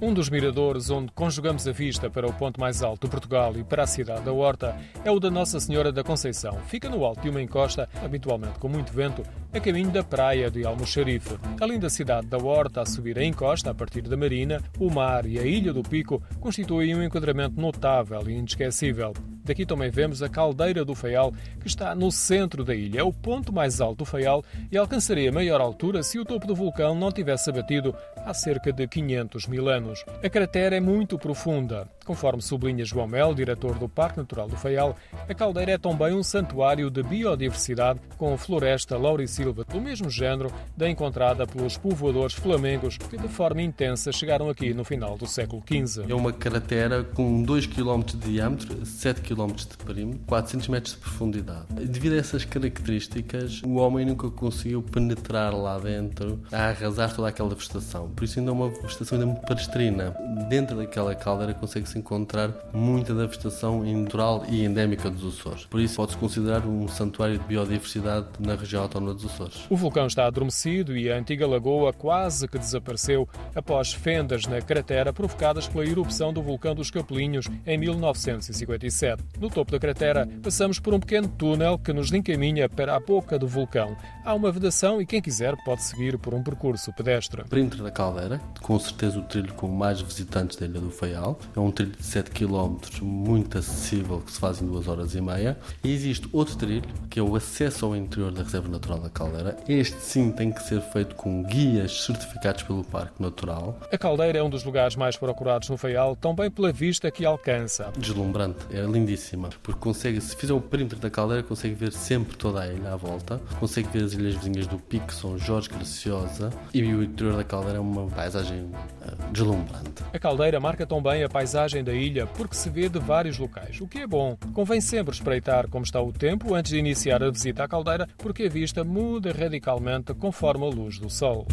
Um dos miradores onde conjugamos a vista para o ponto mais alto de Portugal e para a cidade da Horta é o da Nossa Senhora da Conceição. Fica no alto de uma encosta, habitualmente com muito vento, a caminho da praia de Almoxarife. Além da cidade da Horta a subir a encosta a partir da Marina, o mar e a Ilha do Pico constituem um enquadramento notável e inesquecível. Daqui também vemos a Caldeira do Faial, que está no centro da ilha. É o ponto mais alto do Faial e alcançaria maior altura se o topo do vulcão não tivesse abatido há cerca de 500 mil anos. A cratera é muito profunda. Conforme sublinha João Mel, diretor do Parque Natural do Faial, a caldeira é também um santuário de biodiversidade com floresta laurisilva do mesmo género da encontrada pelos povoadores flamengos que de forma intensa chegaram aqui no final do século XV. É uma cratera com 2 km de diâmetro, 7 km de perímetro, 400 metros de profundidade. Devido a essas características, o homem nunca conseguiu penetrar lá dentro a arrasar toda aquela vegetação. Por isso ainda é uma vegetação ainda muito parestrina. Dentro daquela caldeira consegue-se encontrar muita da vegetação natural e endémica dos Açores. Por isso pode-se considerar um santuário de biodiversidade na região autónoma dos Açores. O vulcão está adormecido e a antiga lagoa quase que desapareceu após fendas na cratera provocadas pela erupção do vulcão dos Capelinhos em 1957. No topo da cratera, passamos por um pequeno túnel que nos encaminha para a boca do vulcão. Há uma vedação e quem quiser pode seguir por um percurso pedestre. Perímetro da caldeira, com certeza o trilho com mais visitantes da Ilha do Faial. É um trilho de 7 km, muito acessível, que se faz em 2 horas e meia. E existe outro trilho, que é o acesso ao interior da Reserva Natural da Caldeira. Este sim tem que ser feito com guias certificados pelo Parque Natural. A caldeira é um dos lugares mais procurados no Faial, também pela vista que alcança. Deslumbrante, é lindíssima, porque consegue, se fizer o perímetro da caldeira, consegue ver sempre toda a ilha à volta, consegue ver as ilhas vizinhas do Pico, São Jorge, Graciosa, e o interior da caldeira é uma paisagem uh, deslumbrante. A caldeira marca também a paisagem da ilha porque se vê de vários locais, o que é bom. Convém sempre espreitar como está o tempo antes de iniciar a visita à caldeira, porque a vista muda radicalmente conforme a luz do sol.